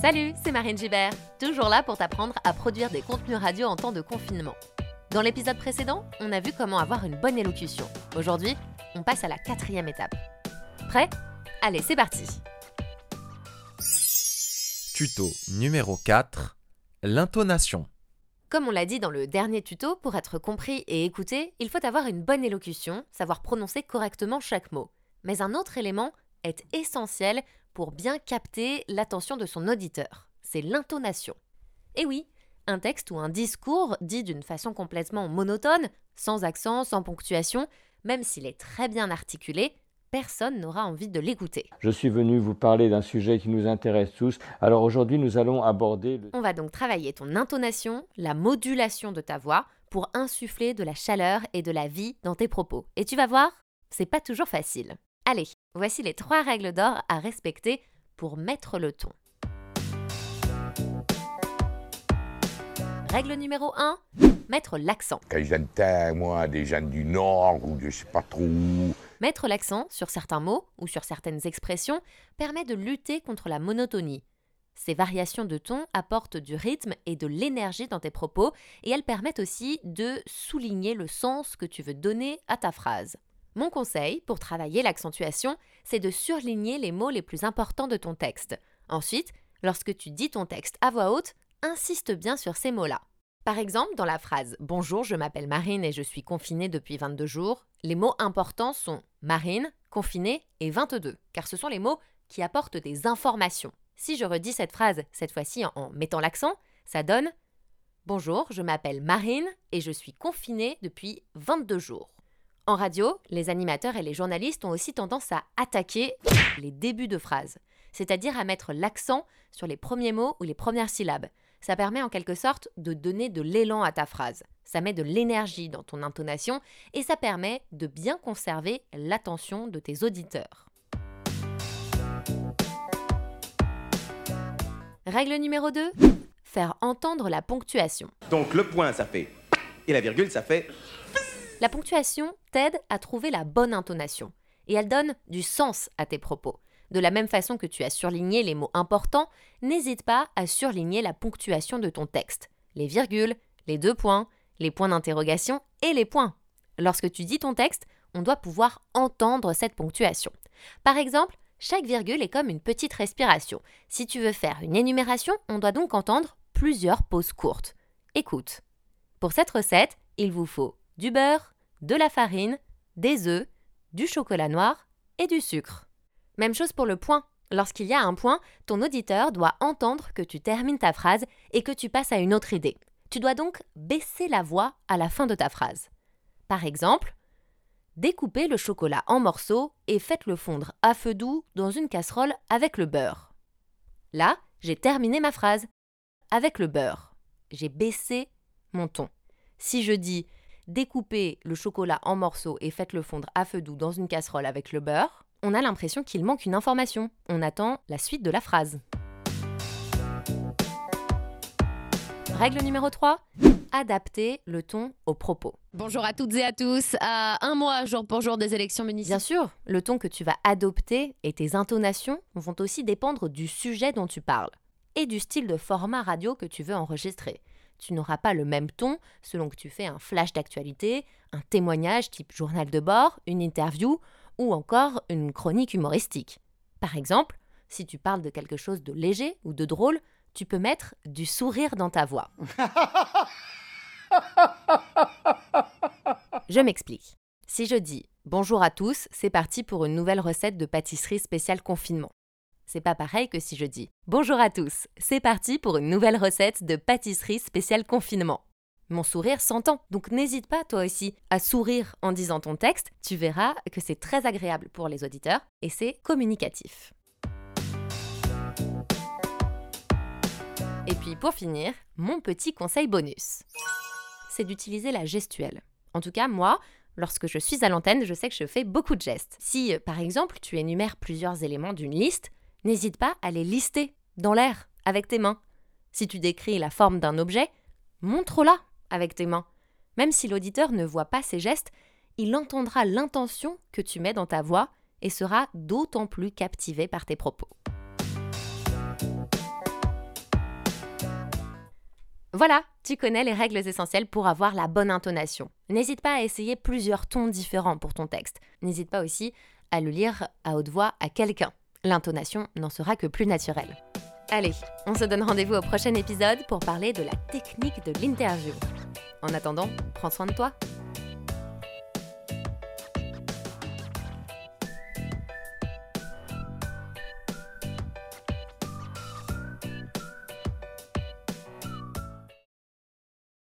Salut, c'est Marine Gibert, toujours là pour t'apprendre à produire des contenus radio en temps de confinement. Dans l'épisode précédent, on a vu comment avoir une bonne élocution. Aujourd'hui, on passe à la quatrième étape. Prêt? Allez, c'est parti Tuto numéro 4 L'intonation. Comme on l'a dit dans le dernier tuto, pour être compris et écouté, il faut avoir une bonne élocution, savoir prononcer correctement chaque mot. Mais un autre élément est essentiel pour bien capter l'attention de son auditeur. C'est l'intonation. Et oui, un texte ou un discours dit d'une façon complètement monotone, sans accent, sans ponctuation, même s'il est très bien articulé, personne n'aura envie de l'écouter. Je suis venu vous parler d'un sujet qui nous intéresse tous. Alors aujourd'hui, nous allons aborder... Le... On va donc travailler ton intonation, la modulation de ta voix, pour insuffler de la chaleur et de la vie dans tes propos. Et tu vas voir, c'est pas toujours facile. Allez, voici les trois règles d'or à respecter pour mettre le ton. Règle numéro 1, mettre l'accent. Quand j'entends, moi, des gens du Nord ou je sais pas trop où, Mettre l'accent sur certains mots ou sur certaines expressions permet de lutter contre la monotonie. Ces variations de ton apportent du rythme et de l'énergie dans tes propos et elles permettent aussi de souligner le sens que tu veux donner à ta phrase. Mon conseil pour travailler l'accentuation, c'est de surligner les mots les plus importants de ton texte. Ensuite, lorsque tu dis ton texte à voix haute, insiste bien sur ces mots-là. Par exemple, dans la phrase Bonjour, je m'appelle Marine et je suis confinée depuis 22 jours, les mots importants sont Marine, confinée et 22, car ce sont les mots qui apportent des informations. Si je redis cette phrase, cette fois-ci en, mettant l'accent, ça donne Bonjour, je m'appelle Marine et je suis confinée depuis 22 jours. En radio, les animateurs et les journalistes ont aussi tendance à attaquer les débuts de phrases, c'est-à-dire à mettre l'accent sur les premiers mots ou les premières syllabes. Ça permet en quelque sorte de donner de l'élan à ta phrase. Ça met de l'énergie dans ton intonation et ça permet de bien conserver l'attention de tes auditeurs. Règle numéro 2. Faire entendre la ponctuation. Donc le point, ça fait. Et la virgule, ça fait. La ponctuation t'aide à trouver la bonne intonation et elle donne du sens à tes propos. De la même façon que tu as surligné les mots importants, n'hésite pas à surligner la ponctuation de ton texte, les virgules, les deux points, les points d'interrogation et les points. Lorsque tu dis ton texte, on doit pouvoir entendre cette ponctuation. Par exemple, chaque virgule est comme une petite respiration. Si tu veux faire une énumération, on doit donc entendre plusieurs pauses courtes. Écoute. Pour cette recette, il vous faut du beurre, de la farine, des œufs, du chocolat noir et du sucre. Même chose pour le point. Lorsqu'il y a un point, ton auditeur doit entendre que tu termines ta phrase et que tu passes à une autre idée. Tu dois donc baisser la voix à la fin de ta phrase. Par exemple, découpez le chocolat en morceaux et faites-le fondre à feu doux dans une casserole avec le beurre. Là, j'ai terminé ma phrase. Avec le beurre. J'ai baissé mon ton. Si je dis découpez le chocolat en morceaux et faites-le fondre à feu doux dans une casserole avec le beurre, on a l'impression qu'il manque une information. On attend la suite de la phrase. Règle numéro 3. Adapter le ton au propos. Bonjour à toutes et à tous. À un mois jour pour jour des élections municipales. Bien sûr, le ton que tu vas adopter et tes intonations vont aussi dépendre du sujet dont tu parles et du style de format radio que tu veux enregistrer. Tu n'auras pas le même ton selon que tu fais un flash d'actualité, un témoignage type journal de bord, une interview ou encore une chronique humoristique. Par exemple, si tu parles de quelque chose de léger ou de drôle, tu peux mettre du sourire dans ta voix. Je m'explique. Si je dis bonjour à tous, c'est parti pour une nouvelle recette de pâtisserie spéciale confinement. C'est pas pareil que si je dis bonjour à tous, c'est parti pour une nouvelle recette de pâtisserie spéciale confinement. Mon sourire s'entend, donc n'hésite pas toi aussi à sourire en disant ton texte, tu verras que c'est très agréable pour les auditeurs et c'est communicatif. Et puis pour finir, mon petit conseil bonus. C'est d'utiliser la gestuelle. En tout cas, moi, lorsque je suis à l'antenne, je sais que je fais beaucoup de gestes. Si, par exemple, tu énumères plusieurs éléments d'une liste, n'hésite pas à les lister dans l'air avec tes mains. Si tu décris la forme d'un objet, montre-la avec tes mains. Même si l'auditeur ne voit pas ces gestes, il entendra l'intention que tu mets dans ta voix et sera d'autant plus captivé par tes propos. Voilà, tu connais les règles essentielles pour avoir la bonne intonation. N'hésite pas à essayer plusieurs tons différents pour ton texte. N'hésite pas aussi à le lire à haute voix à quelqu'un. L'intonation n'en sera que plus naturelle. Allez, on se donne rendez-vous au prochain épisode pour parler de la technique de l'interview. En attendant, prends soin de toi.